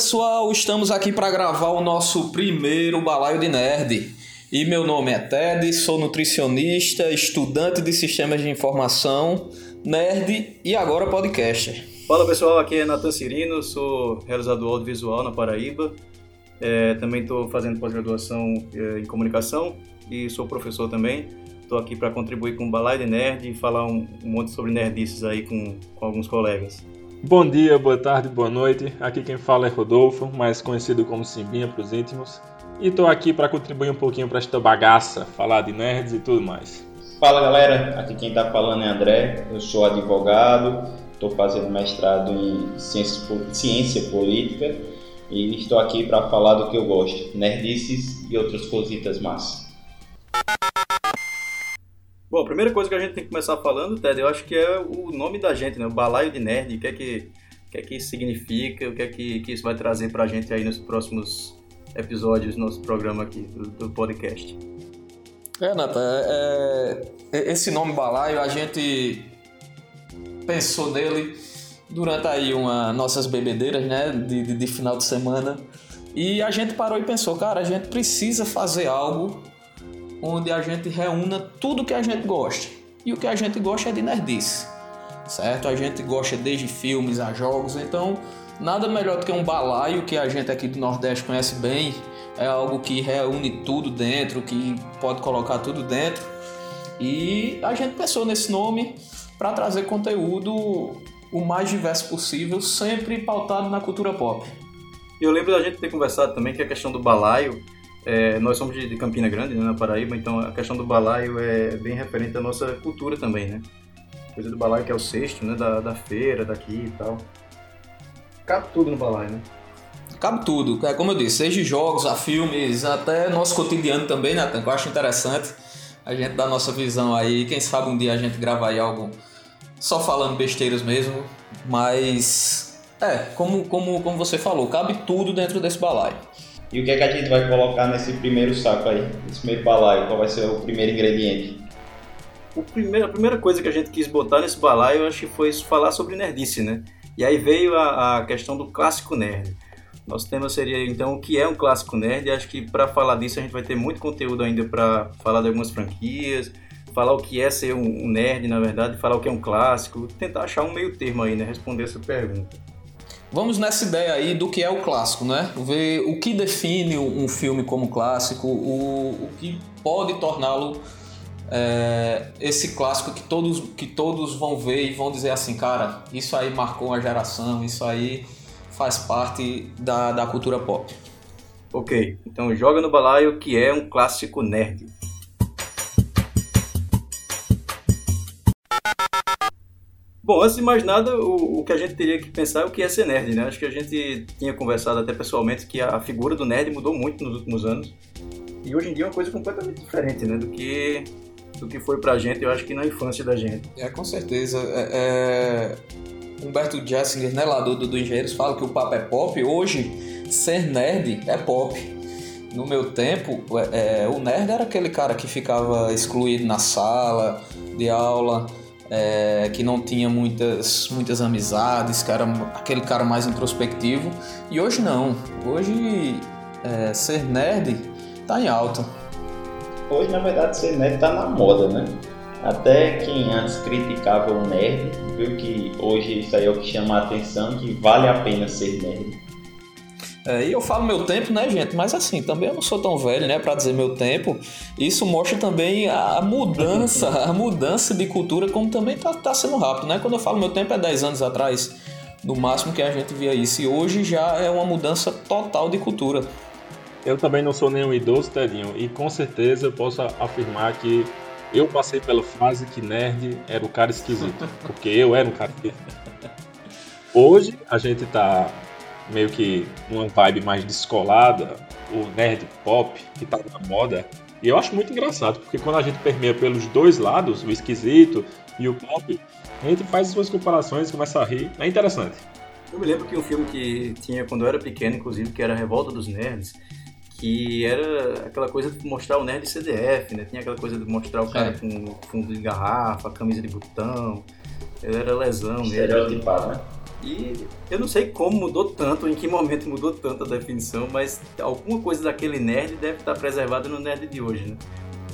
Pessoal, estamos aqui para gravar o nosso primeiro balaio de nerd. E meu nome é Ted, sou nutricionista, estudante de sistemas de informação, nerd e agora podcaster. Fala pessoal, aqui é Nathan Cirino, sou realizador audiovisual na Paraíba. É, também estou fazendo pós-graduação é, em comunicação e sou professor também. Estou aqui para contribuir com o Balaio de Nerd e falar um, um monte sobre nerdices aí com, com alguns colegas. Bom dia, boa tarde, boa noite. Aqui quem fala é Rodolfo, mais conhecido como Simbinha para os íntimos. E estou aqui para contribuir um pouquinho para esta bagaça, falar de nerds e tudo mais. Fala galera, aqui quem está falando é André, eu sou advogado, estou fazendo mestrado em ciência, ciência política e estou aqui para falar do que eu gosto, nerdices e outras cositas massas. Bom, a primeira coisa que a gente tem que começar falando, Ted, eu acho que é o nome da gente, né? O balaio de nerd, o que é que, o que, é que isso significa, o que é que, que isso vai trazer pra gente aí nos próximos episódios do nosso programa aqui, do, do podcast. É, Nata, é, é, esse nome balaio, a gente pensou nele durante aí uma, nossas bebedeiras, né, de, de, de final de semana, e a gente parou e pensou, cara, a gente precisa fazer algo onde a gente reúna tudo que a gente gosta. E o que a gente gosta é de nerdice, certo? A gente gosta desde filmes a jogos, então nada melhor do que um balaio que a gente aqui do Nordeste conhece bem. É algo que reúne tudo dentro, que pode colocar tudo dentro. E a gente pensou nesse nome para trazer conteúdo o mais diverso possível, sempre pautado na cultura pop. Eu lembro da gente ter conversado também que a questão do balaio é, nós somos de, Campina Grande, né, na Paraíba, então a questão do balaio é bem referente à nossa cultura também, né? Coisa do balaio que é o cesto, né, da, da feira, daqui e tal. Cabe tudo no balaio, né? Cabe tudo, é como eu disse, seja jogos, a filmes, até nosso cotidiano também, né, que eu acho interessante a gente dar nossa visão aí, quem sabe um dia a gente gravar aí algo só falando besteiras mesmo, mas é, como, como, como você falou, cabe tudo dentro desse balaio. E o que é que a gente vai colocar nesse primeiro saco aí, nesse primeiro balaio? Qual vai ser o primeiro ingrediente? O primeiro, a primeira coisa que a gente quis botar nesse balaio, eu acho que foi falar sobre nerdice, né? E aí veio a, a questão do clássico nerd. Nosso tema seria então o que é um clássico nerd. Acho que para falar disso a gente vai ter muito conteúdo ainda para falar de algumas franquias, falar o que é ser um nerd, na verdade, falar o que é um clássico, tentar achar um meio termo aí, né? Responder essa pergunta. Vamos nessa ideia aí do que é o clássico, né? Ver o que define um filme como clássico, o, o que pode torná-lo é, esse clássico que todos, que todos vão ver e vão dizer assim, cara, isso aí marcou uma geração, isso aí faz parte da, da cultura pop. Ok, então joga no balaio que é um clássico nerd. Bom, antes de mais nada, o, o, que a gente teria que pensar é o que é ser nerd, né? Acho que a gente tinha conversado até pessoalmente que a, a figura do nerd mudou muito nos últimos anos. E hoje em dia é uma coisa completamente diferente, né? Do que, do que foi pra gente, eu acho que na infância da gente. É, com certeza. É, é... Humberto Jessinger, né, lá do, do, do Engenheiros, fala que o papo é pop. Hoje, ser nerd é pop. No meu tempo, é, é o nerd era aquele cara que ficava excluído na sala de aula, é, que não tinha muitas, muitas amizades, era aquele cara mais introspectivo. E hoje não. Hoje é, ser nerd tá em alta. Hoje, na verdade, ser nerd tá na moda, né? Até quem antes criticava o nerd viu que hoje isso aí é o que chama a atenção, que vale a pena ser nerd. É, e eu falo meu tempo, né, gente? Mas assim, também eu não sou tão velho, né, para dizer meu tempo. Isso mostra também a mudança, a mudança de cultura, como também tá, tá sendo rápido, né? Quando eu falo meu tempo é 10 anos atrás, no máximo que a gente via isso. E hoje já é uma mudança total de cultura. Eu também não sou nenhum idoso, Tedinho, e com certeza eu posso afirmar que eu passei pela fase que nerd era o cara esquisito, porque eu era um cara esquisito. Hoje a gente tá meio que uma vibe mais descolada, o nerd pop que tá na moda. E eu acho muito engraçado, porque quando a gente permeia pelos dois lados, o esquisito e o pop, a gente faz suas comparações, começa a rir. É interessante. Eu me lembro que um filme que tinha quando eu era pequeno, inclusive, que era Revolta dos Nerds, que era aquela coisa de mostrar o nerd CDF, né? Tinha aquela coisa de mostrar o cara é. com fundo de garrafa, camisa de botão, ele era lesão mesmo. Estereotipado, né? E eu não sei como mudou tanto, em que momento mudou tanto a definição, mas alguma coisa daquele nerd deve estar preservada no nerd de hoje, né?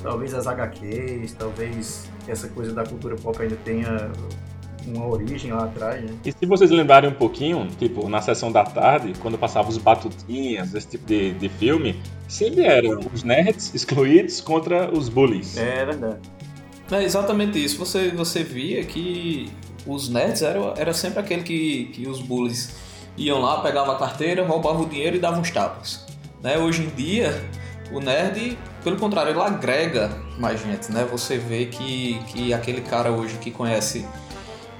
Talvez as HQs, talvez essa coisa da cultura pop ainda tenha uma origem lá atrás, né? E se vocês lembrarem um pouquinho, tipo, na sessão da tarde, quando passava os batutinhas, esse tipo de, de filme, sempre eram os nerds excluídos contra os bullies. É verdade. É exatamente isso. Você, você via que os nerds eram era sempre aquele que, que os bullies iam lá, pegavam a carteira, roubavam o dinheiro e davam uns tapas. Né? Hoje em dia, o nerd, pelo contrário, ele agrega mais gente. Né? Você vê que, que aquele cara hoje que conhece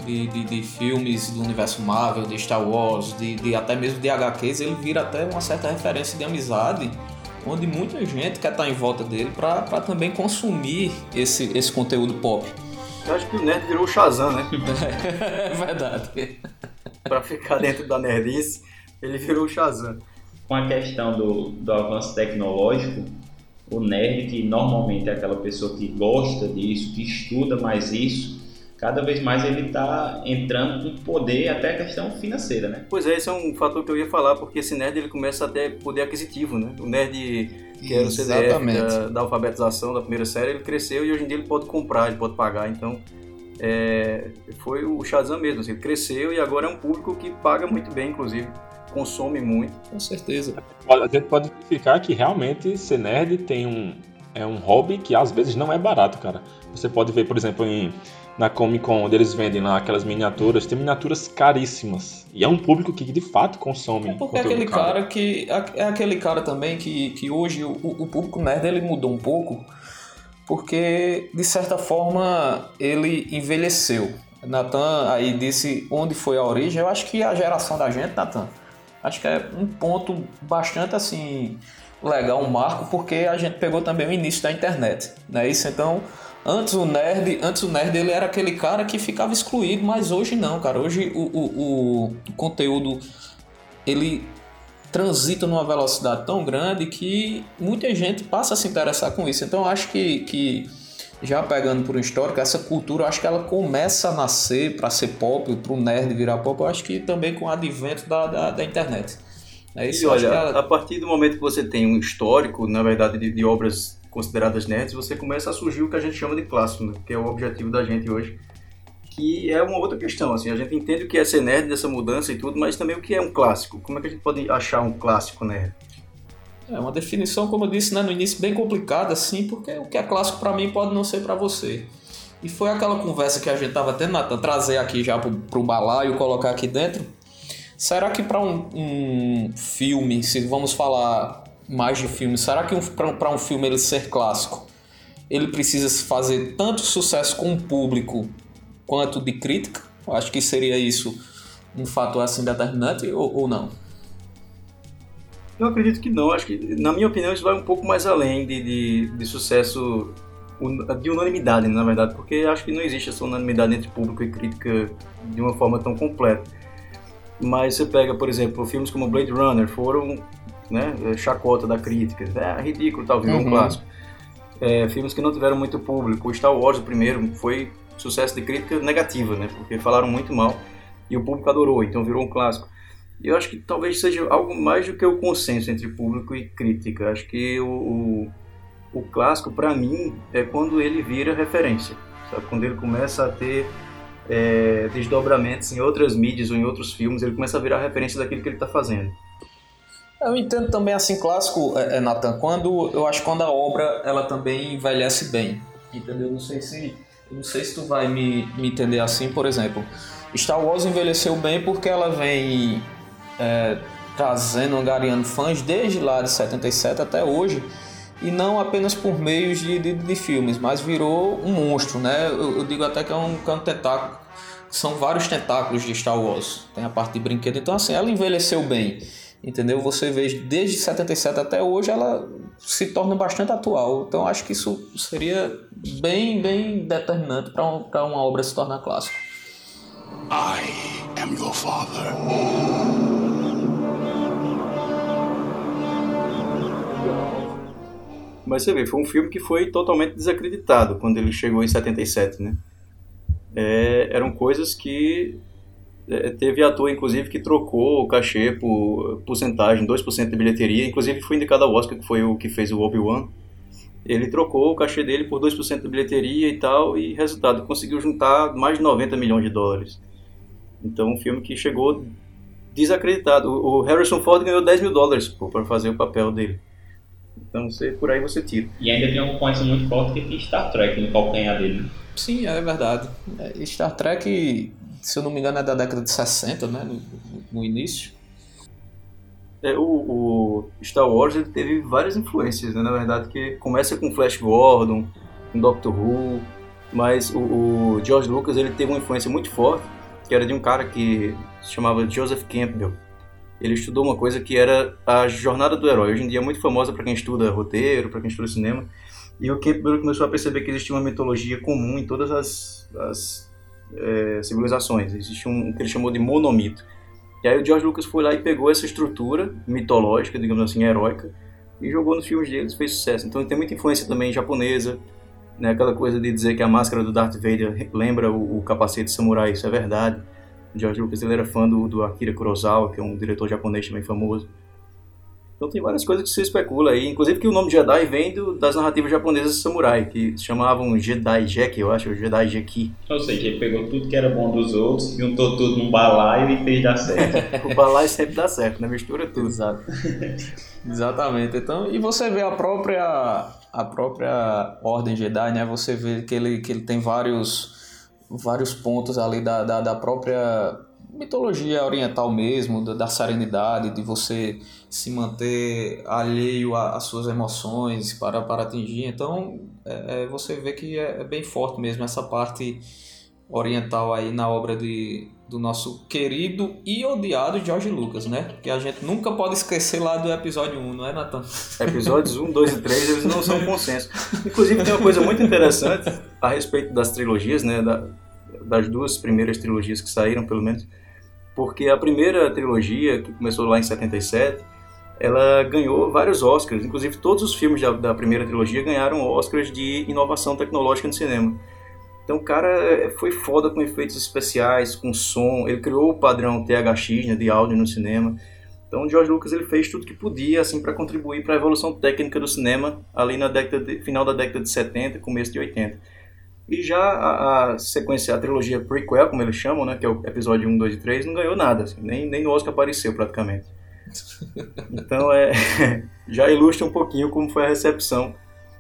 de, de, de, filmes do universo Marvel, de Star Wars, de, de, até mesmo de HQs, ele vira até uma certa referência de amizade, onde muita gente quer estar em volta dele para também consumir esse, esse conteúdo pop. Eu acho que o nerd virou o Shazam, né? é verdade. para ficar dentro da nerdice, ele virou o Shazam. Com a questão do, do avanço tecnológico, o nerd, que normalmente é aquela pessoa que gosta disso, que estuda mais isso, cada vez mais ele está entrando com poder até a questão financeira, né? Pois é, esse é um fator que eu ia falar, porque esse nerd ele começa a ter poder aquisitivo, né? O nerd que era o CDF da, da, alfabetização da primeira série, ele cresceu e hoje em dia ele pode comprar, ele pode pagar, então é, foi o Shazam mesmo, assim, ele cresceu e agora é um público que paga muito bem, inclusive, consome muito. Com certeza. A gente pode verificar que realmente ser nerd tem um, é um hobby que às vezes não é barato, cara. Você pode ver, por exemplo, em na Comic Con, onde eles vendem lá aquelas miniaturas, tem miniaturas caríssimas. E é um público que de fato consome. É porque é aquele cara. cara que. É aquele cara também que, que hoje o, o público nerd ele mudou um pouco, porque de certa forma ele envelheceu. Natan aí disse onde foi a origem. Eu acho que a geração da gente, Natan, acho que é um ponto bastante assim legal, um marco, porque a gente pegou também o início da internet, né? Isso então Antes o nerd, antes o nerd ele era aquele cara que ficava excluído, mas hoje não, cara. Hoje o, o, o conteúdo ele transita numa velocidade tão grande que muita gente passa a se interessar com isso. Então eu acho que, que já pegando por um histórico, essa cultura, eu acho que ela começa a nascer para ser pop, para o nerd virar pop, eu acho que também com o advento da, da, da internet. É isso, e olha, ela... a partir do momento que você tem um histórico, na verdade, de, de obras consideradas nerds, você começa a surgir o que a gente chama de clássico, né? que é o objetivo da gente hoje, que é uma outra questão. Assim, a gente entende o que é ser nerd dessa mudança e tudo, mas também o que é um clássico. Como é que a gente pode achar um clássico nerd? É uma definição, como eu disse né, no início, bem complicada, assim, porque o que é clássico para mim pode não ser para você. E foi aquela conversa que a gente tava tendo, Nathan, trazer aqui já pro, pro balaio, colocar aqui dentro. Será que para um, um filme, se vamos falar mais de filme. Será que um, para um filme ele ser clássico, ele precisa fazer tanto sucesso com o público quanto de crítica? Acho que seria isso um fator assim determinante ou, ou não? Eu acredito que não. Acho que, na minha opinião, isso vai um pouco mais além de, de, de sucesso de unanimidade, na verdade, porque acho que não existe essa unanimidade entre público e crítica de uma forma tão completa. Mas você pega, por exemplo, filmes como Blade Runner foram né, é, chacota da crítica. É ridículo, talvez, uhum. um clássico. É, filmes que não tiveram muito público. O Star Wars, o primeiro, foi sucesso de crítica negativa, né? Porque falaram muito mal e o público adorou, então virou um clássico. E eu acho que talvez seja algo mais do que o consenso entre público e crítica. Acho que o, o, o clássico, para mim, é quando ele vira referência. Sabe? Quando ele começa a ter é, desdobramentos em outras mídias ou em outros filmes, ele começa a virar referência daquilo que ele está fazendo. Eu entendo também assim clássico, é, é, Nathan, quando eu acho quando a obra ela também envelhece bem, entendeu? Não sei se não sei se tu vai me, me entender assim, por exemplo, Star Wars envelheceu bem porque ela vem é, trazendo, angariando fãs desde lá de 77 até hoje e não apenas por meios de, de, de filmes, mas virou um monstro, né? Eu, eu digo até que é um, que é um tentáculo, são vários tentáculos de Star Wars, tem a parte de brinquedo, então assim, ela envelheceu bem entendeu? Você vê desde 77 até hoje ela se torna bastante atual. Então acho que isso seria bem, bem determinante para um, uma obra se tornar clássica. I am your father. Mas você vê, foi um filme que foi totalmente desacreditado quando ele chegou em 77, né? É, eram coisas que teve ator, inclusive, que trocou o cachê por porcentagem, 2% de bilheteria. Inclusive, foi indicado ao Oscar, que foi o que fez o Obi-Wan. Ele trocou o cachê dele por 2% de bilheteria e tal, e resultado, conseguiu juntar mais de 90 milhões de dólares. Então, um filme que chegou desacreditado. O Harrison Ford ganhou 10 mil dólares para fazer o papel dele. Então, você, por aí você tira. E ainda tem uma concorrência muito forte que tem Star Trek no calcanhar dele. Sim, é verdade. É, Star Trek, se eu não me engano, é da década de 60, né? No, no início. É, o, o, Star Wars ele teve várias influências, né? Na verdade, que começa com Flash Gordon, com Doctor Who, mas o, o George Lucas ele teve uma influência muito forte, que era de um cara que se chamava Joseph Campbell. Ele estudou uma coisa que era a jornada do herói. Hoje em dia é muito famosa para quem estuda roteiro, para quem estuda cinema. E o Campbell começou a perceber que existia uma mitologia comum em todas as, as é, civilizações. Existe um, um que ele chamou de monomito. E aí o George Lucas foi lá e pegou essa estrutura mitológica, digamos assim, heróica, e jogou nos filmes deles, fez sucesso. Então tem muita influência também japonesa, né? Aquela coisa de dizer que a máscara do Darth Vader lembra o, o capacete samurai, isso é verdade. O George Lucas ele era fã do, do Akira Kurosawa, que é um diretor japonês também famoso. Então tem várias coisas que se especula aí, inclusive que o nome Jedi vem do, das narrativas japonesas de samurai, que se chamavam Jedi Jeki, eu acho, Jedi Jeki. Ou seja, ele pegou tudo que era bom dos outros, juntou tudo num balaio e fez dar certo. o balaio sempre dá certo, né? Mistura tudo. Exato. Exatamente. Então, e você vê a própria a própria Ordem Jedi, né? Você vê que ele, que ele tem vários vários pontos ali da, da, da própria mitologia oriental mesmo, da, da, serenidade, de você se manter alheio às suas emoções para, para atingir. Então, é, é, você vê que é, é, bem forte mesmo essa parte oriental aí na obra de, do nosso querido e odiado George Lucas, né? Que a gente nunca pode esquecer lá do episódio 1, não é, Nathan? Episódios 1, 2 e 3, eles não são consenso. Inclusive, tem uma coisa muito interessante a respeito das trilogias, né? Da, das duas primeiras trilogias que saíram, pelo menos porque a primeira trilogia, que começou lá em 77, ela ganhou vários Oscars, inclusive todos os filmes da, da primeira trilogia ganharam Oscars de inovação tecnológica no cinema. Então o cara é, foi foda com efeitos especiais, com som, ele criou o padrão THX né, de áudio no cinema. Então o George Lucas ele fez tudo que podia assim para contribuir para a evolução técnica do cinema ali na década de, final da década de 70, começo de 80. E já a, a, sequência, a trilogia prequel, como eles chamam, né, que é o episódio 1, 2 e 3, não ganhou nada, assim, nem, nem no Oscar apareceu praticamente. Então é, já ilustra um pouquinho como foi a recepção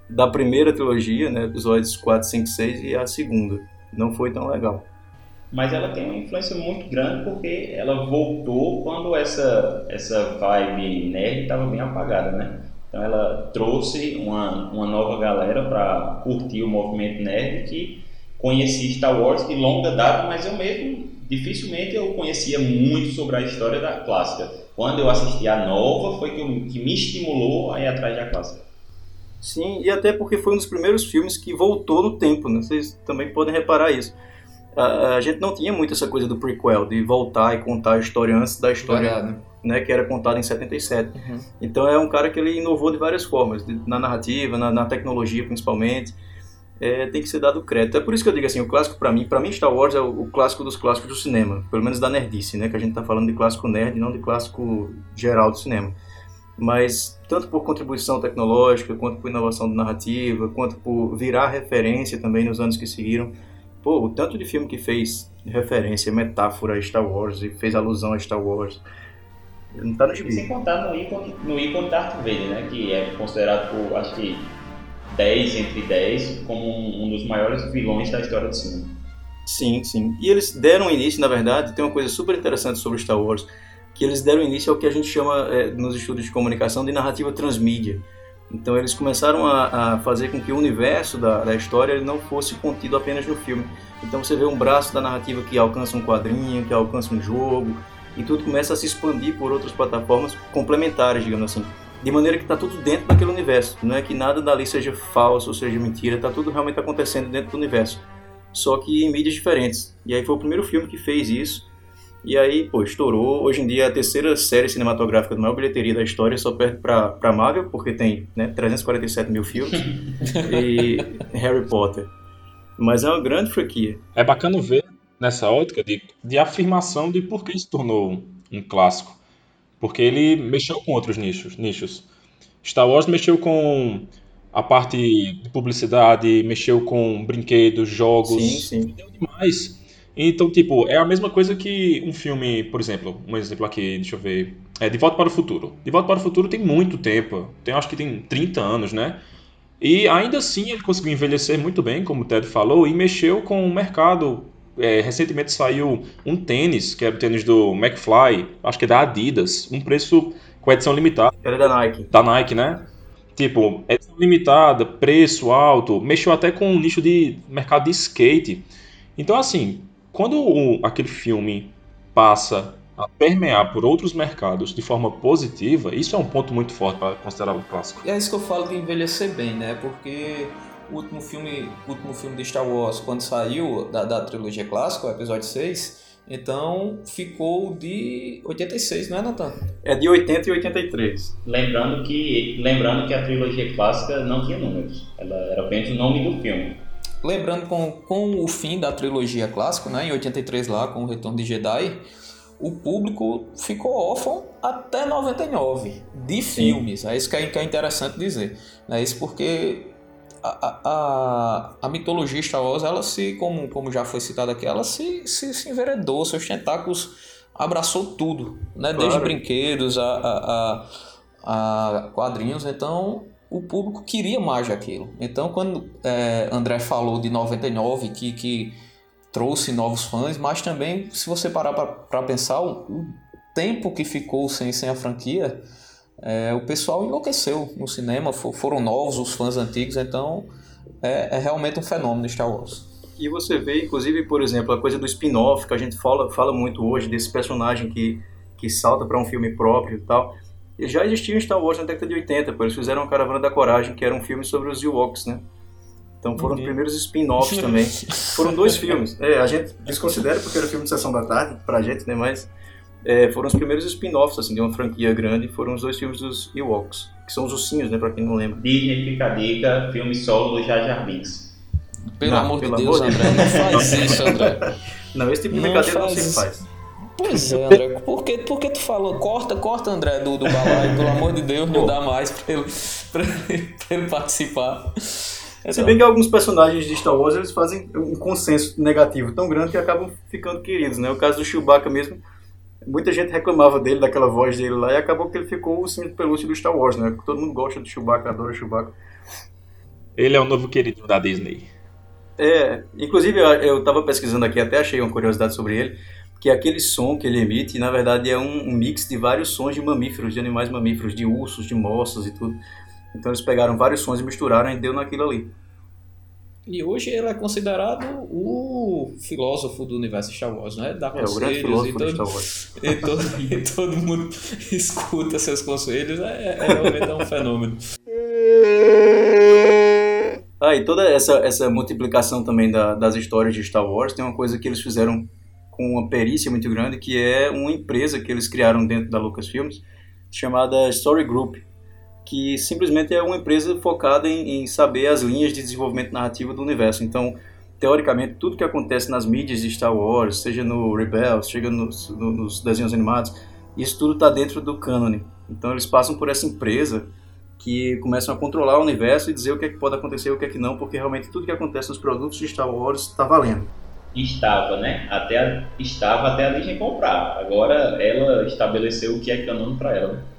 da primeira trilogia, né, episódios 4, 5, 6 e a segunda. Não foi tão legal. Mas ela tem uma influência muito grande porque ela voltou quando essa, essa vibe nerd estava bem apagada, né? Então ela trouxe uma, uma nova galera para curtir o movimento nerd que conhecia Star Wars de longa data, mas eu mesmo dificilmente eu conhecia muito sobre a história da clássica. Quando eu assisti a nova foi que, eu, que me estimulou a ir atrás da clássica. Sim, e até porque foi um dos primeiros filmes que voltou no tempo, né? Vocês também podem reparar isso. A, a gente não tinha muito essa coisa do prequel, de voltar e contar a história antes da história. Verdade né, que era contado em 77. Uhum. Então é um cara que ele inovou de várias formas, na narrativa, na, na tecnologia principalmente. É, tem que ser dado crédito. É por isso que eu digo assim, o clássico para mim, para mim Star Wars é o, o, clássico dos clássicos do cinema, pelo menos da nerdice, né, que a gente está falando de clássico nerd, não de clássico geral do cinema. Mas tanto por contribuição tecnológica, quanto por inovação de narrativa, quanto por virar referência também nos anos que seguiram. Pô, o tanto de filme que fez referência, metáfora a Star Wars e fez alusão a Star Wars. Não tá no gibi. Sem contar no ícone, no ícone Darth Vader, né? Que é considerado por, acho que, 10 entre 10 como um, um dos maiores vilões da história do cinema. Sim, sim. E eles deram início, na verdade, tem uma coisa super interessante sobre Star Wars, que eles deram início ao que a gente chama, é, nos estudos de comunicação, de narrativa transmídia. Então eles começaram a, a fazer com que o universo da, da história não fosse contido apenas no filme. Então você vê um braço da narrativa que alcança um quadrinho, que alcança um jogo, e tudo começa a se expandir por outras plataformas complementares, digamos assim. De maneira que está tudo dentro daquele universo. Não é que nada dali seja falso ou seja mentira, está tudo realmente acontecendo dentro do universo. Só que em mídias diferentes. E aí foi o primeiro filme que fez isso. E aí, pô, estourou. Hoje em dia é a terceira série cinematográfica de maior bilheteria da história, só perde pra, pra Marvel, porque tem né, 347 mil filmes, e Harry Potter. Mas é uma grande franquia. É bacana ver nessa ótica de, de afirmação de por que se tornou um clássico. Porque ele mexeu com outros nichos. nichos. Star Wars mexeu com a parte de publicidade, mexeu com brinquedos, jogos. Sim, sim. Deu demais. Então, tipo, é a mesma coisa que um filme, por exemplo, um exemplo aqui, deixa eu ver. É De Volta para o Futuro. De Volta para o Futuro tem muito tempo. Tem, acho que tem 30 anos, né? E ainda assim ele conseguiu envelhecer muito bem, como o Ted falou, e mexeu com o mercado. É, recentemente saiu um tênis, que era o tênis do McFly, acho que é da Adidas, um preço com edição limitada. Era da Nike. Da Nike, né? Tipo, edição limitada, preço alto, mexeu até com o nicho de mercado de skate. Então, assim, quando o, aquele filme passa a permear por outros mercados de forma positiva, isso é um ponto muito forte para considerar o clássico. É isso que eu falo de envelhecer bem, né? Porque o último filme, o último filme de Star Wars, quando saiu da, da trilogia clássica, o episódio 6, então ficou de 86, não é, Nathan? É de 80 e 83. Lembrando que, lembrando que a trilogia clássica não tinha números, ela era apenas o nome do filme. Lembrando com, com o fim da trilogia clássica, né, em 83 lá, com o Retorno de Jedi, o público ficou órfão até 99 de filmes. É isso que é, que é interessante dizer. É isso porque a, a, a mitologia Star Wars, ela se, como, como já foi citado aqui, ela se, se, se enveredou, seus tentáculos abraçou tudo, né? Claro. desde brinquedos a, a, a, a quadrinhos. Então o público queria mais daquilo. Então quando é, André falou de 99 que, que trouxe novos fãs, mas também se você parar para pensar o, o tempo que ficou sem, sem a franquia é, o pessoal enlouqueceu no cinema, for, foram novos os fãs antigos, então é, é, realmente um fenômeno Star Wars. E você vê, inclusive, por exemplo, a coisa do spin-off, que a gente fala, fala muito hoje, desse personagem que, que salta para um filme próprio e tal. E já existia Star Wars na década de 80, pô, eles fizeram a Caravana da Coragem, que era um filme sobre os Ewoks, né? Então foram Uhum. os primeiros spin-offs também. Foram dois filmes. É, a gente desconsidera porque era filme de sessão da tarde pra gente, né? Mas é, foram os primeiros spin-offs assim, de uma franquia grande. Foram os dois filmes dos Ewoks, que são os ursinhos, né? Pra quem não lembra. Disney fica a dica, filme solo do Jar Jar Binks. Pelo Não, amor pelo de Deus, amor André, não faz isso, André. Não, esse tipo de Não brincadeira não faz se faz. Pois é, André, por que, por que tu falou? Corta, corta, André, do, do balaio, pelo amor de Deus, não dá mais pra ele, pra ele, pra ele participar. Se bem que alguns personagens de Star Wars eles fazem um consenso negativo tão grande que acabam ficando queridos, né? O caso do Chewbacca mesmo, muita gente reclamava dele, daquela voz dele lá, e acabou que ele ficou o cinto pelúcio do Star Wars, né? Todo mundo gosta do Chewbacca, adora o Chewbacca. Ele é o novo querido da Disney. É, inclusive eu, eu tava pesquisando aqui, até achei uma curiosidade sobre ele, que aquele som que ele emite, na verdade, é um, um mix de vários sons de mamíferos, de animais mamíferos, de ursos, de moças e tudo. Então eles pegaram vários sons e misturaram e deu naquilo ali. E hoje ele é considerado o filósofo do universo Star Wars, né? Dá É, conselhos e do todo, e todo, e todo mundo escuta seus conselhos. É, é realmente é um fenômeno. Ah, e toda essa, essa multiplicação também da- das histórias de Star Wars tem uma coisa que eles fizeram com uma perícia muito grande, que é uma empresa que eles criaram dentro da Lucasfilms, chamada Story Group, que simplesmente é uma empresa focada em, em saber as linhas de desenvolvimento narrativo do universo. Então, teoricamente, tudo que acontece nas mídias de Star Wars, seja no Rebels, seja nos, no- nos desenhos animados, isso tudo está dentro do cânone. Então, eles passam por essa empresa que começam a controlar o universo e dizer o que é que pode acontecer e o que é que não, porque realmente tudo que acontece nos produtos de Star Wars está valendo. Estava, né? Até a- estava até a Disney comprar. Agora ela estabeleceu o que é canônico para ela.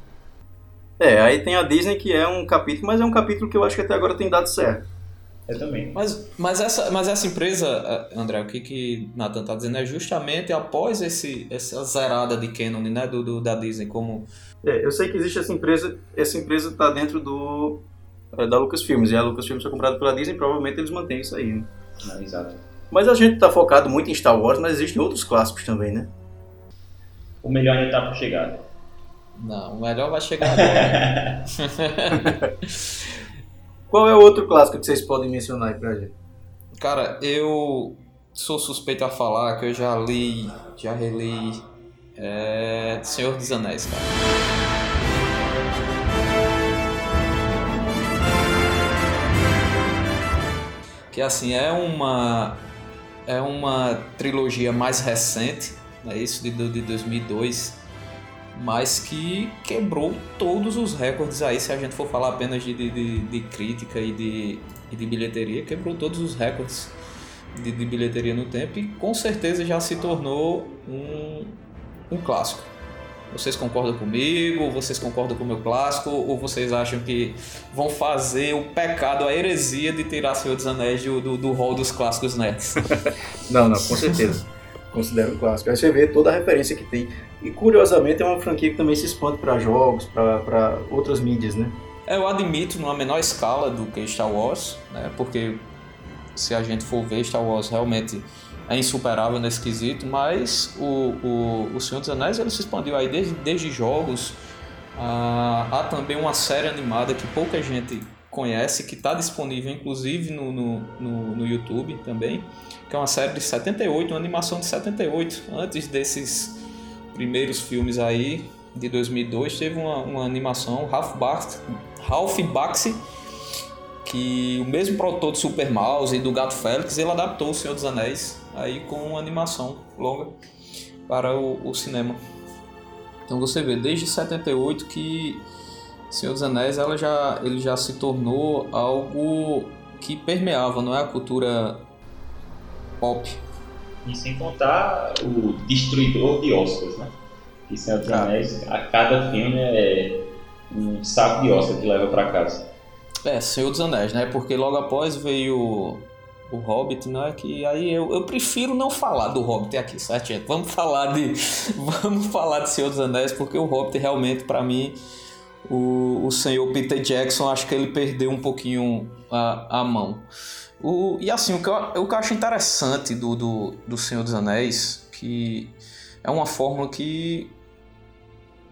É, aí tem a Disney que é um capítulo, mas é um capítulo que eu acho que até agora tem dado certo. Eu também. Mas, mas, essa, mas essa empresa, eh, André, o que, que Nathan está dizendo é justamente após esse, essa zerada de canon né, do, do- da Disney, como É, eu sei que existe essa empresa, essa empresa está dentro do é, da Lucasfilms, e a Lucasfilms foi comprada pela Disney, provavelmente eles mantêm isso aí. né? Ah, exato. Mas a gente está focado muito em Star Wars, mas existem outros clássicos também, né? O melhor ainda tá por chegar. Não, o melhor vai chegar agora. Qual é o outro clássico que vocês podem mencionar aí pra gente? Cara, eu sou suspeito a falar que eu já li, já reli é, Senhor dos Anéis, cara. Que assim, é uma é uma trilogia mais recente, né, isso de, de 2002, mas que quebrou todos os recordes aí, se a gente for falar apenas de, de, de crítica e de, e de bilheteria, quebrou todos os recordes de, de, bilheteria no tempo e com certeza já se tornou um, um clássico. Vocês concordam comigo? Vocês concordam com o meu clássico? Ou vocês acham que vão fazer o pecado, a heresia de tirar Senhor dos Anéis do, do, do dos clássicos nerds? não, não, com certeza. Considero clássico. Aí você vê toda a referência que tem. E curiosamente é uma franquia que também se expande para jogos, para outras mídias, né? É, eu admito numa menor escala do que Star Wars, né? Porque se a gente for ver Star Wars realmente é insuperável nesse quesito, mas o, o, o Senhor dos Anéis ele se expandiu aí desde, desde jogos. Ah, há também uma série animada que pouca gente conhece, que está disponível inclusive no, no, no, no, YouTube também, que é uma série de 78, uma animação de 78, antes desses primeiros filmes aí de 2002, teve uma, uma animação, Ralph Bakshi, Ralph Bakshi que o mesmo produtor de Super Mouse e do Gato Félix, ele adaptou O Senhor dos Anéis aí com uma animação longa para o, o cinema. Então você vê, desde 78 que Senhor dos Anéis ela já, ele já se tornou algo que permeava, não é a cultura pop. E sem contar o destruidor de Oscars, né? Que Senhor dos Anéis, a cada filme é um saco de Oscar que leva para casa. É, Senhor dos Anéis, né? Porque logo após veio o Hobbit, né? Que aí eu, eu prefiro não falar do Hobbit aqui, certo, gente? Vamos falar de vamos falar de Senhor dos Anéis, porque o Hobbit realmente para mim o, o senhor Peter Jackson acho que ele perdeu um pouquinho a, a mão. O, e assim, o que, eu, o que eu acho interessante do, do, do Senhor dos Anéis, que é uma fórmula que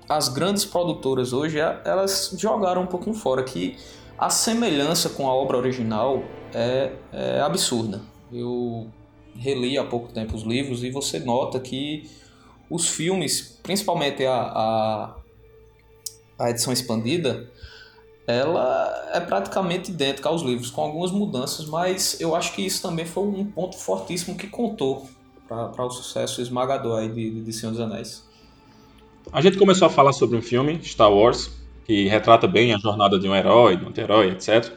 as grandes produtoras hoje elas jogaram um pouquinho fora, que a semelhança com a obra original é, é absurda. Eu reli há pouco tempo os livros e você nota que os filmes, principalmente a, a, a edição expandida, ela é praticamente idêntica aos livros, com algumas mudanças, mas eu acho que isso também foi um ponto fortíssimo que contou para o sucesso esmagador aí de, de Senhor dos Anéis. A gente começou a falar sobre um filme, Star Wars, que retrata bem a jornada de um herói, de um anti-herói, etc.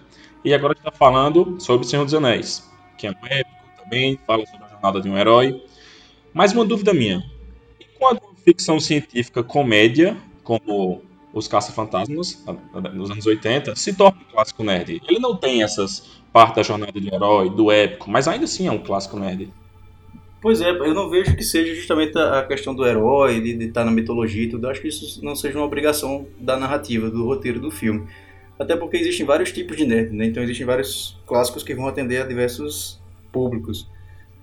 E agora está falando sobre Senhor dos Anéis, que é um épico também, fala sobre a jornada de um herói. Mas uma dúvida minha: e quando ficção científica comédia, como Os Caça-Fantasmas, nos anos 80, se torna um clássico nerd? Ele não tem essas partes da jornada de um herói, do épico, mas ainda assim é um clássico nerd. Pois é, eu não vejo que seja justamente a questão do herói, de, estar na mitologia e tudo. Eu acho que isso não seja uma obrigação da narrativa, do roteiro do filme. Até porque existem vários tipos de nerd, né? Então existem vários clássicos que vão atender a diversos públicos.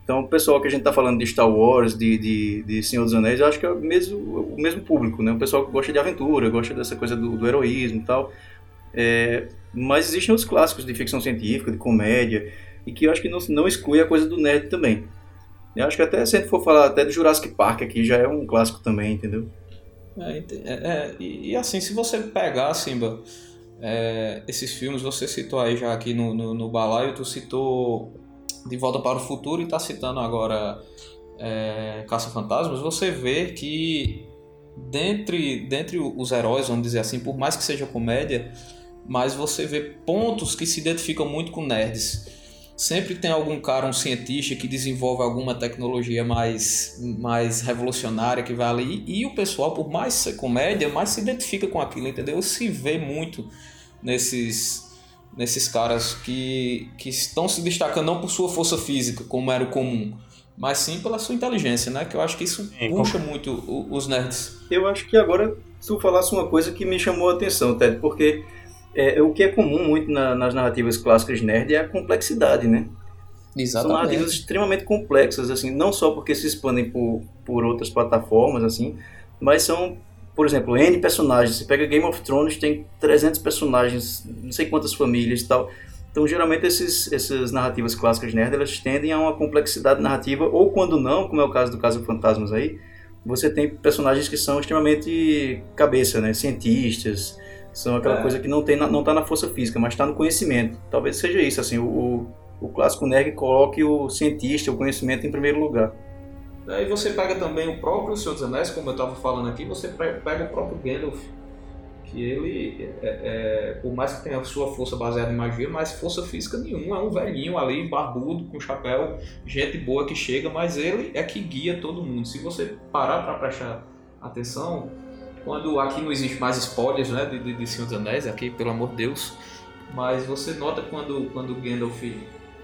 Então o pessoal que a gente está falando de Star Wars, de, de, de, Senhor dos Anéis, eu acho que é o mesmo, o mesmo público, né? O pessoal que gosta de aventura, gosta dessa coisa do, do heroísmo e tal. É, mas existem outros clássicos de ficção científica, de comédia, e que eu acho que não, não exclui a coisa do nerd também. Eu acho que até se a gente for falar até do Jurassic Park aqui, já é um clássico também, entendeu? É, é, é e, e, assim, se você pegar, Simba, é, esses filmes, você citou aí já aqui no, no, no balaio, tu citou De Volta para o Futuro e está citando agora é, Caça-Fantasmas, você vê que dentre, dentre os heróis, vamos dizer assim, por mais que seja comédia, mas você vê pontos que se identificam muito com nerds sempre tem algum cara, um cientista que desenvolve alguma tecnologia mais, mais revolucionária que vai ali e o pessoal, por mais ser comédia, mais se identifica com aquilo, entendeu? Se vê muito nesses nesses caras que, que estão se destacando não por sua força física, como era o comum, mas sim pela sua inteligência, né? Que eu acho que isso puxa muito os nerds. Eu acho que agora tu falasse uma coisa que me chamou a atenção, Ted, porque é, o que é comum muito na, nas narrativas clássicas nerd é a complexidade, né? Exatamente. São narrativas extremamente complexas, assim, não só porque se expandem por, por outras plataformas, assim, mas são, por exemplo, N personagens. Você pega Game of Thrones, tem 300 personagens, não sei quantas famílias e tal. Então, geralmente, esses, essas narrativas clássicas nerd, elas tendem a uma complexidade narrativa, ou quando não, como é o caso do Caso Fantasmas aí, você tem personagens que são extremamente cabeça, né? Cientistas, são aquela é. coisa que não tem não está na força física, mas está no conhecimento. Talvez seja isso, assim, o, o clássico nerd coloque o cientista, o conhecimento em primeiro lugar. Aí você pega também o próprio Senhor dos Anéis, como eu estava falando aqui, você pega o próprio Gandalf, que ele, é, é, por mais que tenha sua força baseada em magia, mas força física nenhuma, é um velhinho ali, barbudo, com chapéu, gente boa que chega, mas ele é que guia todo mundo. Se você parar para prestar atenção, quando aqui não existe mais spoilers né, de, de, de Senhor dos Anéis, aqui, pelo amor de Deus, mas você nota quando, quando Gandalf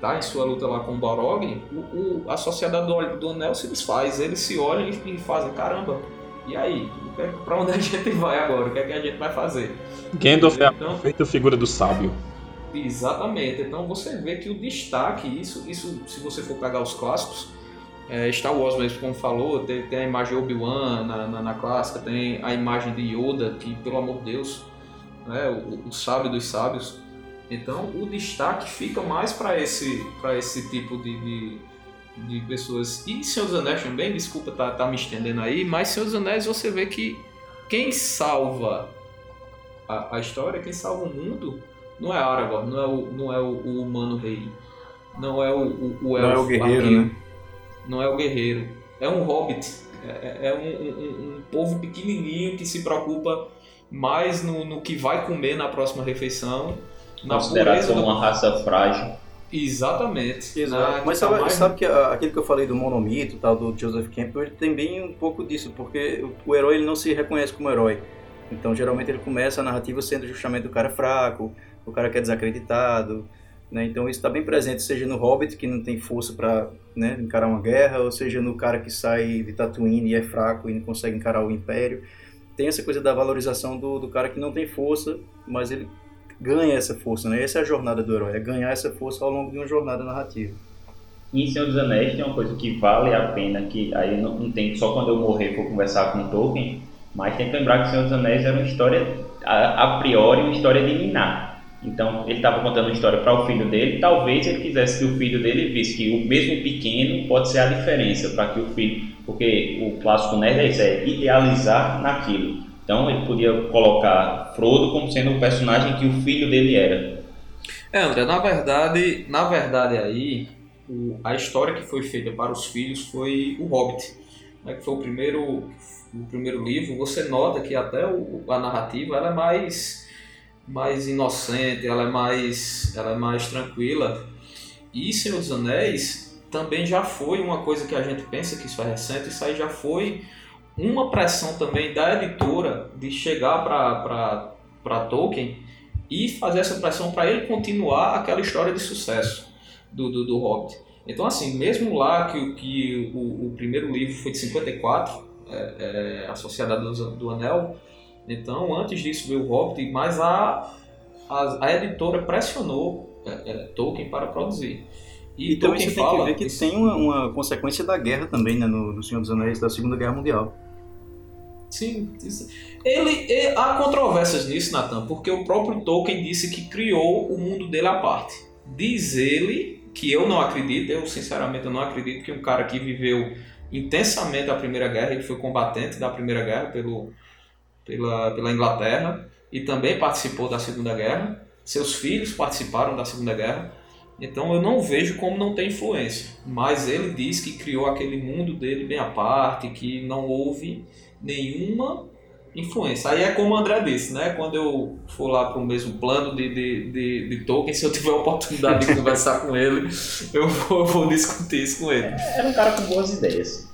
tá em sua luta lá com o Balrog, o, o, a sociedade do, do Anel se desfaz, eles se olham e, e fazem, caramba, e aí? Pra onde a gente vai agora? O que é que a gente vai fazer? Gandalf é a então, perfeita figura do sábio. Exatamente. Então você vê que o destaque, isso, isso se você for pegar os clássicos, é, Star Wars mesmo, como falou, tem, tem a imagem de Obi-Wan na, na, na, clássica, tem a imagem de Yoda, que pelo amor de Deus, né, o, o sábio dos sábios. Então o destaque fica mais para esse, esse tipo de, de, de, pessoas. E Senhor dos Anéis também, desculpa tá, tá me estendendo aí, mas Senhor dos Anéis você vê que quem salva a, a história, quem salva o mundo, não é Aragorn, não é o, não é o, o humano rei, não é o, o, o elfo, Não é o guerreiro, né? Não é o guerreiro, é um hobbit, é, é, é um, um, um povo pequenininho que se preocupa mais no, no que vai comer na próxima refeição Considerado como uma raça frágil. Exatamente. Exato. Mas sabe, mais... sabe que aquilo que eu falei do monomito, tal, do Joseph Campbell, ele tem bem um pouco disso, porque o, o herói ele não se reconhece como herói. Então, geralmente ele começa a narrativa sendo justamente o cara fraco, o cara que é desacreditado, né? Então isso está bem presente, seja no Hobbit, que não tem força para né, encarar uma guerra, ou seja no cara que sai de Tatooine e é fraco e não consegue encarar o Império. Tem essa coisa da valorização do, do cara que não tem força, mas ele ganha essa força, né? Essa é a jornada do herói, é ganhar essa força ao longo de uma jornada narrativa. Em Senhor dos Anéis tem uma coisa que vale a pena, que aí não, não tem só quando eu morrer for conversar com Tolkien, mas tem que lembrar que Senhor dos Anéis era uma história, a, a priori, uma história de Ninar. Então ele estava contando uma história para o filho dele, talvez ele quisesse que o filho dele visse que o mesmo pequeno pode ser a diferença para que o filho, porque o clássico nerd é isso, é idealizar naquilo. Então ele podia colocar Frodo como sendo o personagem que o filho dele era. É, André, na verdade, na verdade aí, o, a história que foi feita para os filhos foi o Hobbit, né, que foi o primeiro, o primeiro livro. Você nota que até o, a narrativa ela é mais, mais inocente, ela é mais, ela é mais tranquila. E Senhor dos Anéis também já foi uma coisa que a gente pensa que isso é recente, isso aí já foi uma pressão também da editora de chegar para Tolkien e fazer essa pressão para ele continuar aquela história de sucesso do, do, do Hobbit. Então, assim, mesmo lá que, que o, o primeiro livro foi de 54, é, é, A Sociedade do, do Anel, então antes disso veio o Hobbit, mas a, a, a editora pressionou é, é Tolkien para produzir. E, e também você fala, tem que ver que tem uma, uma, consequência da guerra também, né, no, no Senhor dos Anéis, da Segunda Guerra Mundial. Sim, ele, ele, há controvérsias nisso, Nathan, porque o próprio Tolkien disse que criou o mundo dele à parte. Diz ele, que eu não acredito, eu sinceramente eu não acredito que um cara que viveu intensamente a Primeira Guerra, ele foi combatente da Primeira Guerra pelo, pela, pela Inglaterra e também participou da Segunda Guerra. Seus filhos participaram da Segunda Guerra. Então eu não vejo como não tem influência. Mas ele diz que criou aquele mundo dele bem à parte, que não houve nenhuma influência. Aí é como o André disse, né? Quando eu for lá para o mesmo plano de, de, de, de, Tolkien, se eu tiver a oportunidade de conversar com ele, eu vou, vou, discutir isso com ele. Era um cara com boas ideias.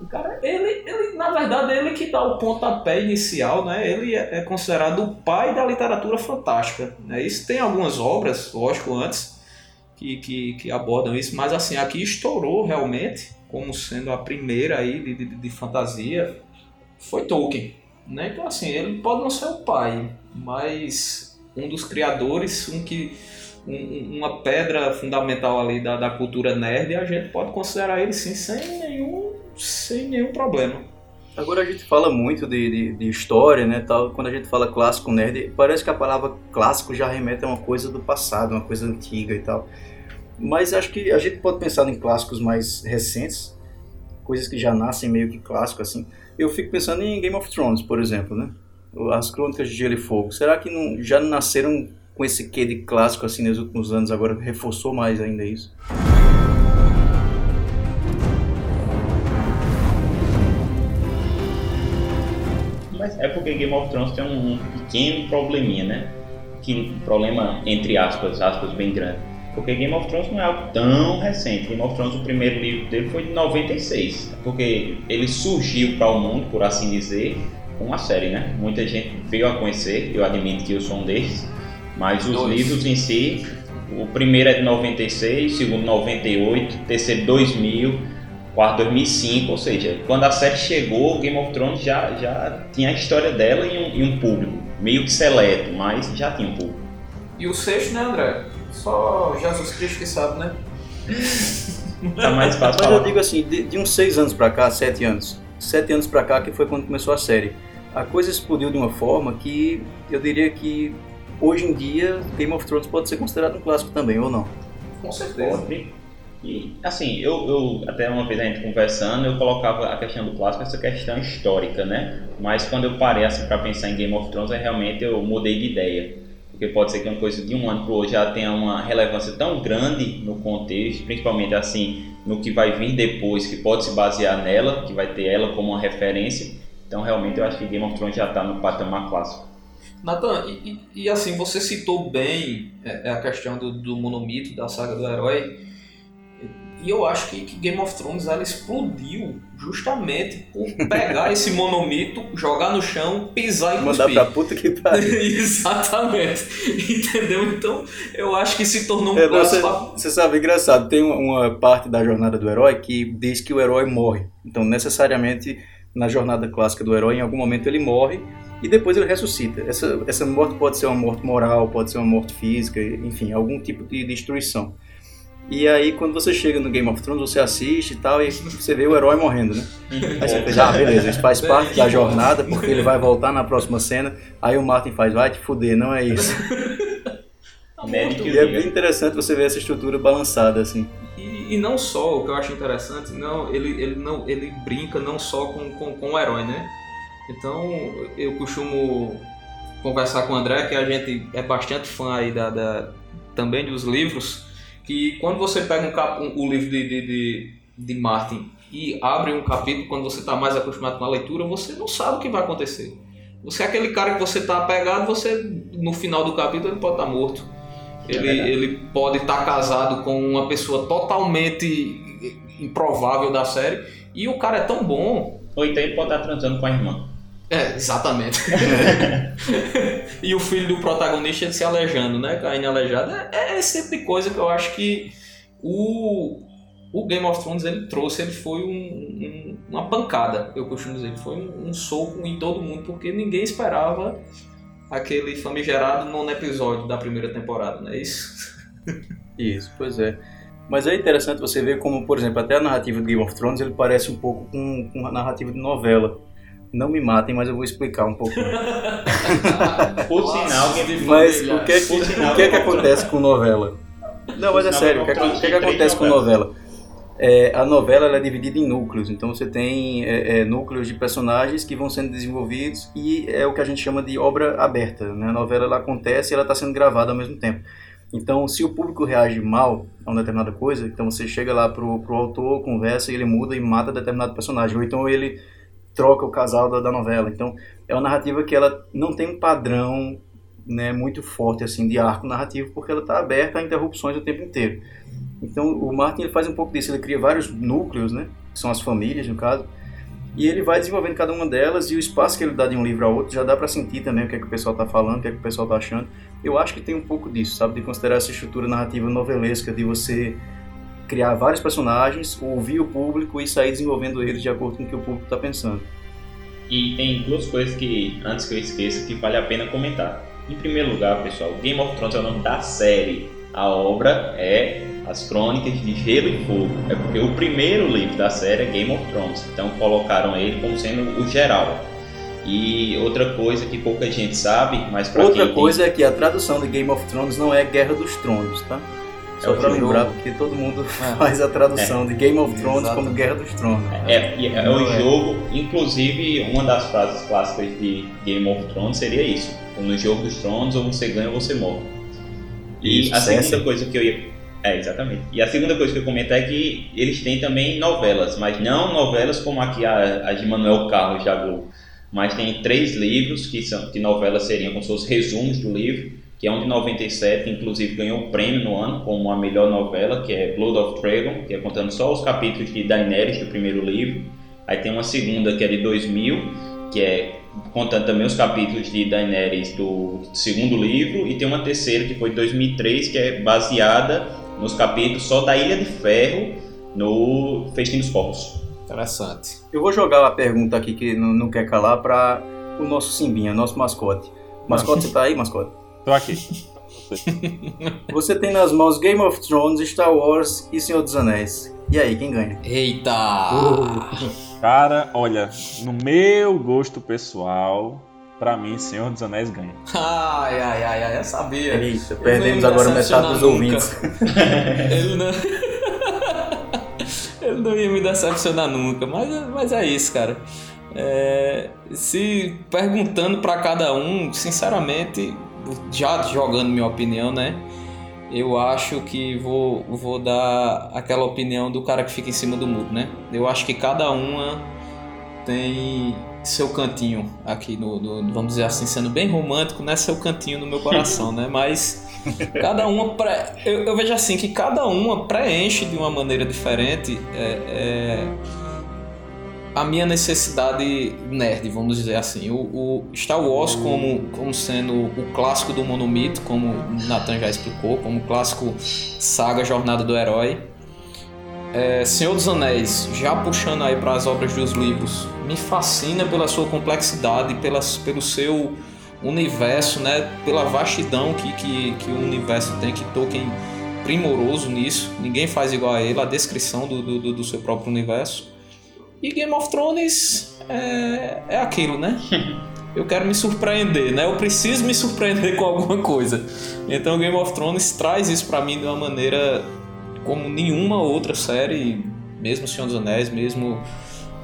O cara, ele, ele, na verdade, ele que dá o pontapé inicial, né? Ele é, é considerado o pai da literatura fantástica. Né? Isso tem algumas obras, lógico, antes, que, que, que abordam isso, mas assim, aqui estourou realmente como sendo a primeira aí de, de, de fantasia foi Tolkien. Né? Então, assim, ele pode não ser o pai, mas um dos criadores, um que um, uma pedra fundamental ali da, da cultura nerd, a gente pode considerar ele sim sem nenhum, sem nenhum problema. Agora a gente fala muito de, de, de, história, né, tal. Quando a gente fala clássico nerd, parece que a palavra clássico já remete a uma coisa do passado, uma coisa antiga e tal. Mas acho que a gente pode pensar em clássicos mais recentes, coisas que já nascem meio que clássico assim eu fico pensando em Game of Thrones, por exemplo, né? As Crônicas de Gelo e Fogo. Será que não, já nasceram com esse quê de clássico assim nos últimos anos, agora reforçou mais ainda isso? Mas é porque Game of Thrones tem um pequeno probleminha, né? Que problema entre aspas, aspas bem grande. Porque Game of Thrones não é algo tão recente. Game of Thrones, o primeiro livro dele foi de 96. Porque ele surgiu para o mundo, por assim dizer, com a série, né? Muita gente veio a conhecer, eu admito que eu sou um desses. Mas os Dois. livros em si, o primeiro é de 96, o segundo 98, o terceiro 2000, quarto 2005, ou seja, quando a série chegou, Game of Thrones já, já tinha a história dela e um, e um público, meio que seleto, mas já tinha um público. E o sexto, né, André? Só Jesus Cristo que sabe, né? tá mais fácil Mas falar. eu digo assim, de, de uns seis anos pra cá, sete anos, sete anos pra cá que foi quando começou a série, a coisa explodiu de uma forma que eu diria que hoje em dia Game of Thrones pode ser considerado um clássico também, ou não? Com certeza. E assim, eu, eu até uma vez a gente conversando, eu colocava a questão do clássico, essa questão histórica, né? Mas quando eu parei assim para pensar em Game of Thrones, aí realmente eu mudei de ideia. Porque pode ser que uma coisa de um ano para outro já tenha uma relevância tão grande no contexto, principalmente assim no que vai vir depois, que pode se basear nela, que vai ter ela como uma referência. Então realmente eu acho que Game of Thrones já está no patamar clássico. Nathan, e, e, e, assim, você citou bem é, a questão do, do monomito, da saga do herói, e eu acho que, que, Game of Thrones ela explodiu justamente por pegar esse monomito, jogar no chão, pisar e Mandar pra puta que pariu. Exatamente. Entendeu? Então, eu acho que se tornou um é, você, você sabe, engraçado, tem uma parte da jornada do herói que diz que o herói morre. Então, necessariamente, na jornada clássica do herói, em algum momento ele morre e depois ele ressuscita. Essa, essa morte pode ser uma morte moral, pode ser uma morte física, enfim, algum tipo de destruição. E aí, quando você chega no Game of Thrones, você assiste e tal, e você vê o herói morrendo, né? Aí você pensa, ah, beleza, isso faz parte da jornada, porque ele vai voltar na próxima cena. Aí o Martin faz, vai te fuder, não é isso. e é bem interessante você ver essa estrutura balançada, assim. E, e, não só, o que eu acho interessante, não, ele, ele, não, ele brinca não só com, com, com o herói, né? Então, eu costumo conversar com o André, que a gente é bastante fã aí da, da também dos livros, que quando você pega um, cap, um o livro de, de, de, de Martin e abre um capítulo, quando você está mais acostumado com a leitura, você não sabe o que vai acontecer. Você é aquele cara que você está apegado, você no final do capítulo ele pode estar tá morto. Ele, é ele pode estar tá casado com uma pessoa totalmente improvável da série e o cara é tão bom. Ou então ele pode estar tá transando com a irmã. É, exatamente. e o filho do protagonista se aleijando, né? Caindo aleijado. É, é esse tipo de coisa que eu acho que o, o Game of Thrones ele trouxe. Ele foi um, um, uma pancada, eu costumo dizer. Ele foi um, um, soco em todo mundo, porque ninguém esperava aquele famigerado nono episódio da primeira temporada, não é isso? isso, pois é. Mas é interessante você ver como, por exemplo, até a narrativa do Game of Thrones ele parece um pouco com, com a narrativa de novela não me matem, mas eu vou explicar um pouco. Por sinal, mas o que, é que, o que, é que acontece com novela? Não, mas é sério, o que, é que, o que, é que acontece com novela? É, a novela é dividida em núcleos, então você tem é, é, núcleos de personagens que vão sendo desenvolvidos e é o que a gente chama de obra aberta. Né? A novela ela acontece e ela está sendo gravada ao mesmo tempo. Então, se o público reage mal a uma determinada coisa, então você chega lá pro, pro autor, conversa e ele muda e mata determinado personagem. Ou então ele troca o casal da, da novela. Então, é uma narrativa que ela não tem um padrão né, muito forte assim de arco narrativo, porque ela está aberta a interrupções o tempo inteiro. Então, o Martin ele faz um pouco disso, ele cria vários núcleos, né, que são as famílias, no caso, e ele vai desenvolvendo cada uma delas e o espaço que ele dá de um livro a outro já dá para sentir também o que é que o pessoal está falando, o que é que o pessoal está achando. Eu acho que tem um pouco disso, sabe, de considerar essa estrutura narrativa novelesca, de você criar vários personagens, ouvir o público e sair desenvolvendo eles de acordo com o que o público está pensando. E tem duas coisas que, antes que eu esqueça, que vale a pena comentar. Em primeiro lugar, pessoal, Game of Thrones é o nome da série. A obra é As Crônicas de Gelo e Fogo. É porque o primeiro livro da série é Game of Thrones. Então colocaram ele como sendo o geral. E outra coisa que pouca gente sabe, mas para Outra coisa tem... é que a tradução de Game of Thrones não é Guerra dos Tronos, tá? Só é para lembrar, porque todo mundo é. faz a tradução é. de Game of Thrones Exato. como Guerra dos Tronos. É, é, é o é. jogo, inclusive, uma das frases clássicas de Game of Thrones seria isso: no jogo dos tronos, ou você ganha ou você morre. E Isso, a segunda coisa que eu ia. É, exatamente. E a segunda coisa que eu comentar é que eles têm também novelas, mas não novelas como aqui a, a de Manuel Carlos Globo. Mas tem três livros que são que novelas seriam como se fossem resumos do livro, que é um de 97, inclusive ganhou o prêmio no ano como a melhor novela, que é Blood of Dragon, que é contando só os capítulos de Daenerys do primeiro livro. Aí tem uma segunda que é de 2000, que é contando também os capítulos de Daenerys do segundo livro, e tem uma terceira que foi de 2003, que é baseada nos capítulos só da Ilha de Ferro no Festim dos Corpos. Interessante. Eu vou jogar uma pergunta aqui que não, não quer calar para o nosso Simbinha, nosso mascote. Mascote, você tá aí, mascote? Tô aqui. Você tem nas mãos Game of Thrones, Star Wars e Senhor dos Anéis. E aí, quem ganha? Eita! Cara, olha, no meu gosto pessoal, pra mim, Senhor dos Anéis ganha. Ai, ai, ai, ai, eu sabia. Eita, Ele perdemos agora me metade dos decepcionar ouvintes. Ele não... Ele não ia me decepcionar nunca, mas, mas é isso, cara. É, se perguntando pra cada um, sinceramente, já jogando minha opinião, né? Eu acho que vou, vou dar aquela opinião do cara que fica em cima do muro, né? Eu acho que cada uma tem seu cantinho aqui no, no- vamos dizer assim, sendo bem romântico, né? Seu cantinho no meu coração, né? Mas cada uma pré- eu, eu vejo assim que cada uma preenche de uma maneira diferente é, é, a minha necessidade nerd, vamos dizer assim. O, o Star Wars como, como sendo o clássico do monomito, como o Nathan já explicou, como o clássico saga Jornada do Herói. É, Senhor dos Anéis, já puxando aí para as obras dos livros, me fascina pela sua complexidade, pelas, pelo seu universo, né? Pela vastidão que, que, que o universo tem, que Tolkien primoroso nisso. Ninguém faz igual a ele, a descrição do, do- do seu próprio universo. E Game of Thrones é, é aquilo, né? Eu quero me surpreender, né? Eu preciso me surpreender com alguma coisa. Então Game of Thrones traz isso pra mim de uma maneira como nenhuma outra série, mesmo Senhor dos Anéis, mesmo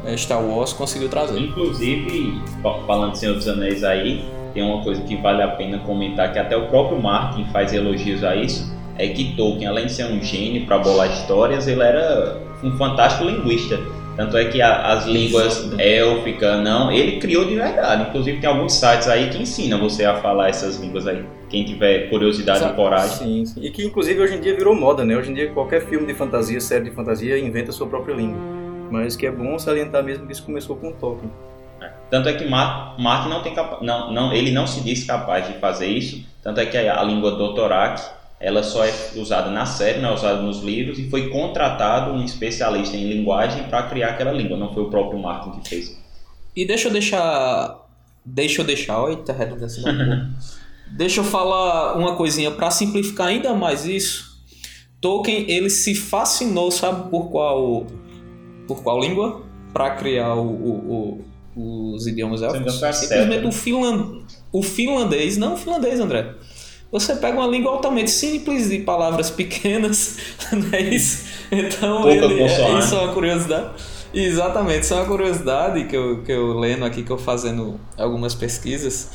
eh, Star Wars, conseguiu trazer. Inclusive, fa- falando de Senhor dos Anéis aí, tem uma coisa que vale a pena comentar, que até o próprio Martin faz elogios a isso, é que Tolkien, além de ser um gênio para bolar histórias, ele era um fantástico linguista. Tanto é que a- as línguas élfica, não, ele criou de verdade. Inclusive tem alguns sites aí que ensinam você a falar essas línguas aí. Quem tiver curiosidade Exato. e coragem. Sim, sim. E que inclusive hoje em dia virou moda, né? Hoje em dia qualquer filme de fantasia, série de fantasia, inventa a sua própria língua. Mas que é bom salientar mesmo que isso começou com o Tolkien. Tanto é que Mar- Martin não tem capa- não, não, ele não se diz capaz de fazer isso. Tanto é que a, língua Dothorak, ela só é usada na série, não é usada nos livros, e foi contratado um especialista em linguagem para criar aquela língua. Não foi o próprio Martin que fez. E deixa eu deixar. Deixa eu deixar. Eita, redundância da. Deixa eu falar uma coisinha para simplificar ainda mais isso. Tolkien ele se fascinou, sabe por qual por qual língua? Para criar o, o- o- os idiomas élficos. faz Simplesmente o, finlan, o finlandês, não o finlandês, André. Você pega uma língua altamente simples de palavras pequenas, não é isso? Então ele, é, isso é uma curiosidade. Exatamente, isso é uma curiosidade que eu, que eu lendo aqui, que eu fazendo algumas pesquisas,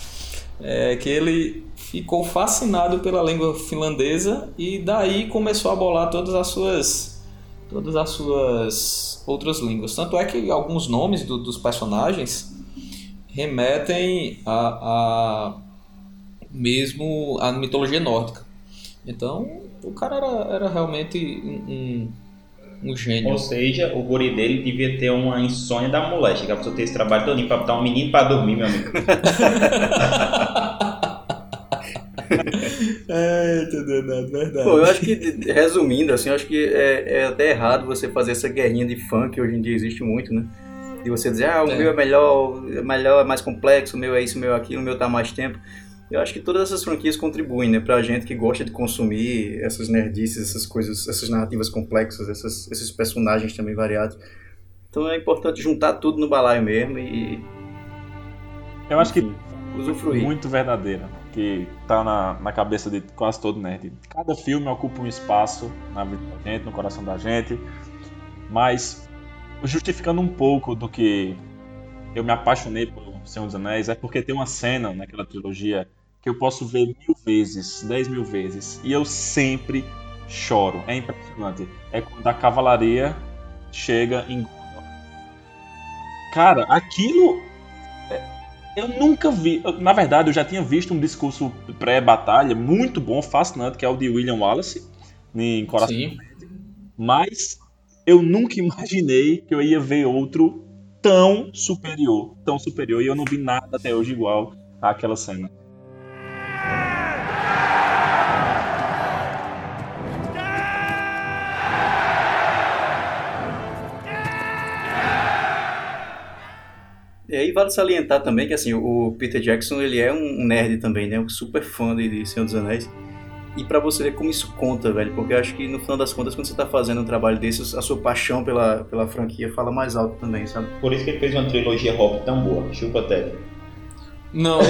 é que ele ficou fascinado pela língua finlandesa e daí começou a bolar todas as suas todas as suas outras línguas. Tanto é que alguns nomes do- dos personagens remetem a, a mesmo à mitologia nórdica. Então, o cara era, era realmente um, um, um gênio. Ou seja, o guri dele devia ter uma insônia da moléstia, que a pessoa ter esse trabalho todo para botar um menino para dormir, meu amigo. É, entendeu? Verdade. Pô, eu acho que, resumindo, assim, eu acho que é, é até errado você fazer essa guerrinha de fã que hoje em dia existe muito, né? E você dizer, ah, o É. meu é melhor, é melhor, é mais complexo, o meu é isso, o meu é aquilo, o meu tá há mais tempo. Eu acho que todas essas franquias contribuem, né, pra gente que gosta de consumir essas nerdices, essas coisas, essas narrativas complexas, essas, esses personagens também variados. Então é importante juntar tudo no balaio mesmo e Eu acho que enfim, usufruir. muito verdadeira, que tá na, na cabeça de quase todo nerd. Cada filme ocupa um espaço na vida da gente, no coração da gente, mas justificando um pouco do que eu me apaixonei por Senhor dos Anéis é porque tem uma cena naquela trilogia que eu posso ver mil vezes, dez mil vezes, e eu sempre choro. É impressionante. É quando a cavalaria chega em Cara, aquilo. é, Eu nunca vi. Na verdade, eu já tinha visto um discurso pré-batalha muito bom, fascinante, que é o de William Wallace, em Coração. Sim. Mas eu nunca imaginei que eu ia ver outro tão superior. Tão superior. E eu não vi nada até hoje igual àquela cena. Aí vale salientar também que assim, o Peter Jackson ele é um nerd também, né? Um super fã de Senhor dos Anéis. E pra você ver como isso conta, velho, porque eu acho que no final das contas, quando você tá fazendo um trabalho desse, a sua paixão pela, pela franquia fala mais alto também, sabe? Por isso que ele fez uma trilogia Hobbit tão boa. Chupa, Ted. Não.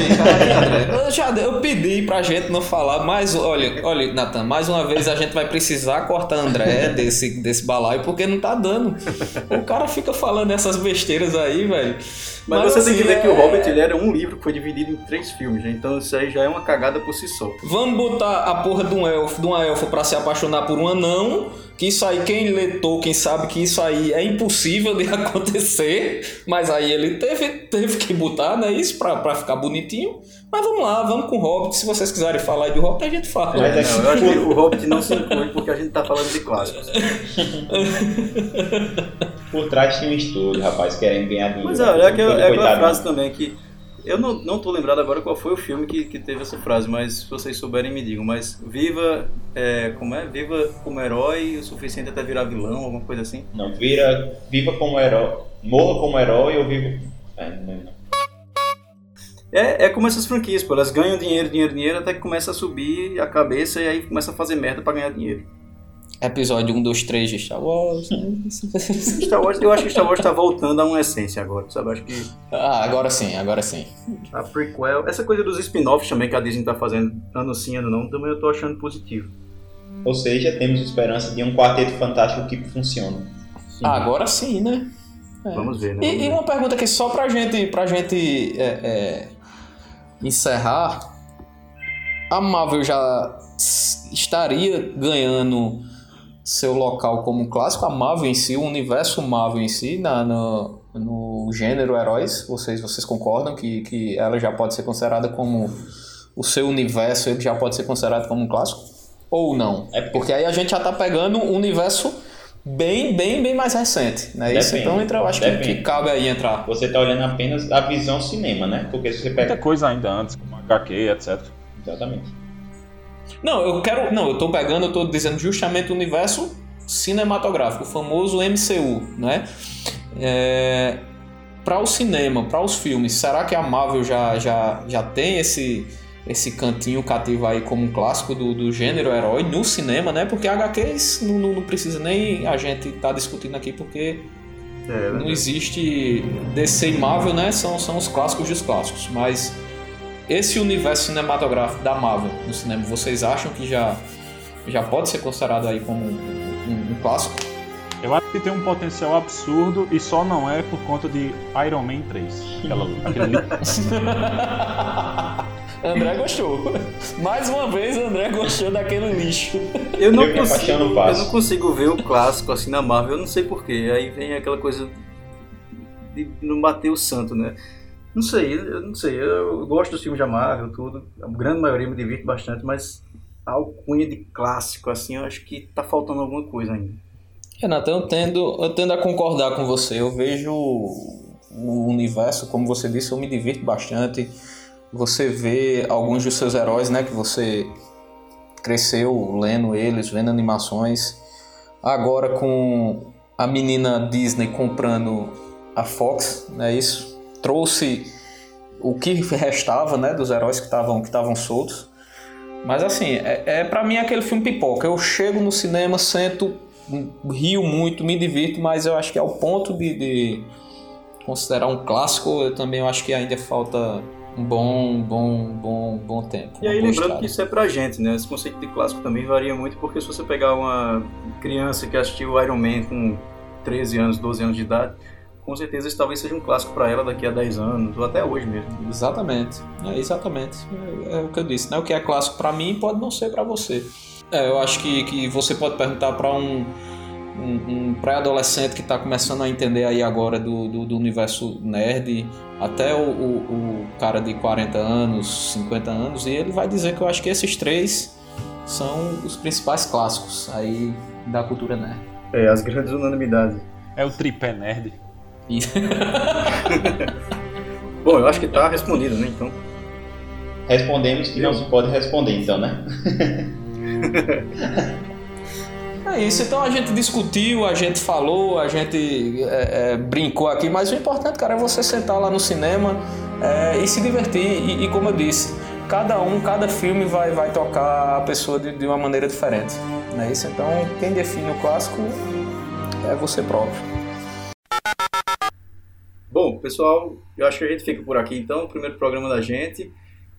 Eu, já, eu pedi pra gente não falar, mas olha, olha, Nathan, mais uma vez a gente vai precisar cortar André desse, desse balaio porque não tá dando. O cara fica falando essas besteiras aí, velho. Mas, você tem que assim, ver que o é- Hobbit ele era um livro que foi dividido em três filmes, né? Então isso aí já é uma cagada por si só. Vamos botar a porra de um elfo, de uma elfa pra se apaixonar por um anão. Que isso aí, quem lê Tolkien sabe que isso aí é impossível de acontecer. Mas aí ele teve, teve que botar, né? Isso pra, pra ficar bonitinho. Mas vamos lá, vamos com o Hobbit. Se vocês quiserem falar aí do Hobbit, a gente fala. Mas é Não, eu acho que o Hobbit não se inclui porque a gente tá falando de clássicos. Por trás tinha um estúdio, rapaz, querendo ganhar dinheiro. Mas é, é, aquela, é aquela frase também que. Eu não, não tô lembrado agora qual foi o filme que, que teve essa frase, mas se vocês souberem me digam. Mas viva. é, como é? Viva como herói o suficiente até virar vilão, alguma coisa assim. Não, vira, viva como herói, morra como herói ou viva... É, não. É, é como essas franquias, pô. Elas ganham dinheiro, dinheiro, dinheiro, até que começa a subir a cabeça e aí começa a fazer merda pra ganhar dinheiro. Episódio 1, 2, 3 de Star Wars. né? Star Wars, eu acho que Star Wars tá voltando a uma essência agora, sabe? Acho que ah, agora sim, agora sim. a prequel, essa coisa dos spin-offs também que a Disney tá fazendo ano sim, ano não, também eu tô achando positivo. Ou seja, temos esperança de um quarteto fantástico que funcione. Ah, agora sim, né? É. Vamos ver, né? E, e uma pergunta aqui só pra gente, pra gente é, é, encerrar. A Marvel já estaria ganhando seu local como um clássico? A Marvel em si, o universo Marvel em si, na, no, no gênero heróis, vocês, vocês concordam que, que ela já pode ser considerada como o seu universo, ele já pode ser considerado como um clássico? Ou não? É porque- aí a gente já tá pegando um universo bem, bem, bem mais recente, né? Isso, Depende, então entra, eu acho que, que cabe aí entrar. Você tá olhando apenas a visão cinema, né? Porque se você Muita pega... coisa ainda antes, como HQ, etc. Exatamente. Não, eu quero. Não, eu tô pegando, eu tô dizendo justamente o universo cinematográfico, o famoso MCU, né? É, para o cinema, para os filmes, será que a Marvel já, já, já tem esse, esse cantinho cativo aí como um clássico do, do gênero herói no cinema, né? Porque HQs não, não, não precisa nem a gente tá discutindo aqui, porque É, não existe DC e Marvel, né? São, são os clássicos dos clássicos. Mas esse universo cinematográfico da Marvel no cinema, vocês acham que já, já pode ser considerado aí como um, um- um clássico? Eu acho que tem um potencial absurdo e só não é por conta de Iron Man 3. Aquela, aquele André gostou. Mais uma vez, André gostou daquele lixo. Eu não, Eu consigo, eu não consigo ver o clássico assim na Marvel, eu não sei porquê. Aí vem aquela coisa de não bater o santo, né? Não sei, eu não sei. Eu gosto dos filmes da Marvel, tudo. A grande maioria me divirte bastante, mas a alcunha de clássico, assim, eu acho que tá faltando alguma coisa ainda. Renato, eu tendo, eu tendo a concordar com você. Eu vejo o universo, como você disse, eu me divirto bastante. Você vê alguns dos seus heróis, né, que você cresceu lendo eles, vendo animações. Agora com a menina Disney comprando a Fox, né, isso trouxe o que restava, né, dos heróis que estavam que estavam soltos. Mas assim, é, é para mim aquele filme pipoca. Eu chego no cinema, sento, rio muito, me divirto, mas eu acho que ao ponto de, de considerar um clássico, eu também acho que ainda falta um bom, bom, bom, bom tempo. E aí lembrando estrada. que isso é pra gente, né? Esse conceito de clássico também varia muito, porque se você pegar uma criança que assistiu Iron Man com 13 anos, 12 anos de idade, com certeza esse talvez seja um clássico para ela daqui a 10 anos, ou até hoje mesmo. Exatamente, é, exatamente. É, é, o que eu disse, né? O que é clássico para mim pode não ser para você. É, eu acho que, que você pode perguntar para um, um, um pré-adolescente que está começando a entender aí agora do, do, do universo nerd, até o, o, o, cara de 40 anos, 50 anos, e ele vai dizer que eu acho que esses três são os principais clássicos aí da cultura nerd. É, as grandes unanimidades. É o tripé nerd. Bom, eu acho que tá respondido, né? Então. Respondemos que não se pode responder, então, né? É isso, então a gente discutiu, a gente falou, a gente é, é, brincou aqui, mas o importante, cara, é você sentar lá no cinema é, e se divertir. E, e, como eu disse, cada um, cada filme vai, vai tocar a pessoa de, de uma maneira diferente. Não é isso? Então, quem define o clássico é você próprio. Pessoal, eu acho que a gente fica por aqui então, o primeiro programa da gente.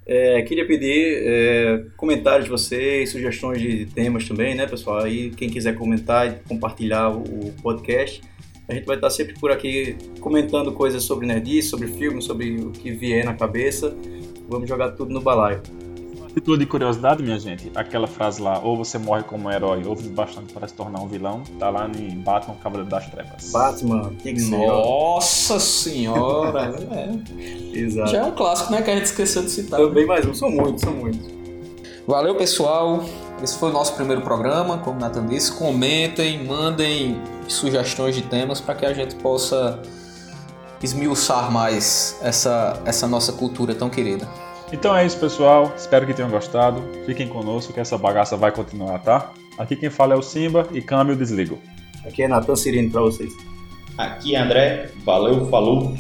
É, queria pedir é, comentários de vocês, sugestões de temas também, né, pessoal? Aí quem quiser comentar e compartilhar o podcast, a gente vai estar sempre por aqui comentando coisas sobre nerdice, sobre filmes, sobre o que vier na cabeça. Vamos jogar tudo no balaio. Título de curiosidade, minha gente, aquela frase lá, ou você morre como um herói, ou vive bastante para se tornar um vilão, tá lá em Batman Cavaleiro das Trevas. Batman, que que Nossa senhora! é. Exato. Já é um clássico, né, que a gente esqueceu de citar. Também mais um, são muitos, são muitos. Valeu, pessoal. Esse foi o nosso primeiro programa, como o Nathan disse. Comentem, mandem sugestões de temas para que a gente possa esmiuçar mais essa, essa nossa cultura tão querida. Então é isso, pessoal. Espero que tenham gostado. Fiquem conosco que essa bagaça vai continuar, tá? Aqui quem fala é o Simba e câmbio desligo. Aqui é Natan Cirino para vocês. Aqui é André. Valeu, falou.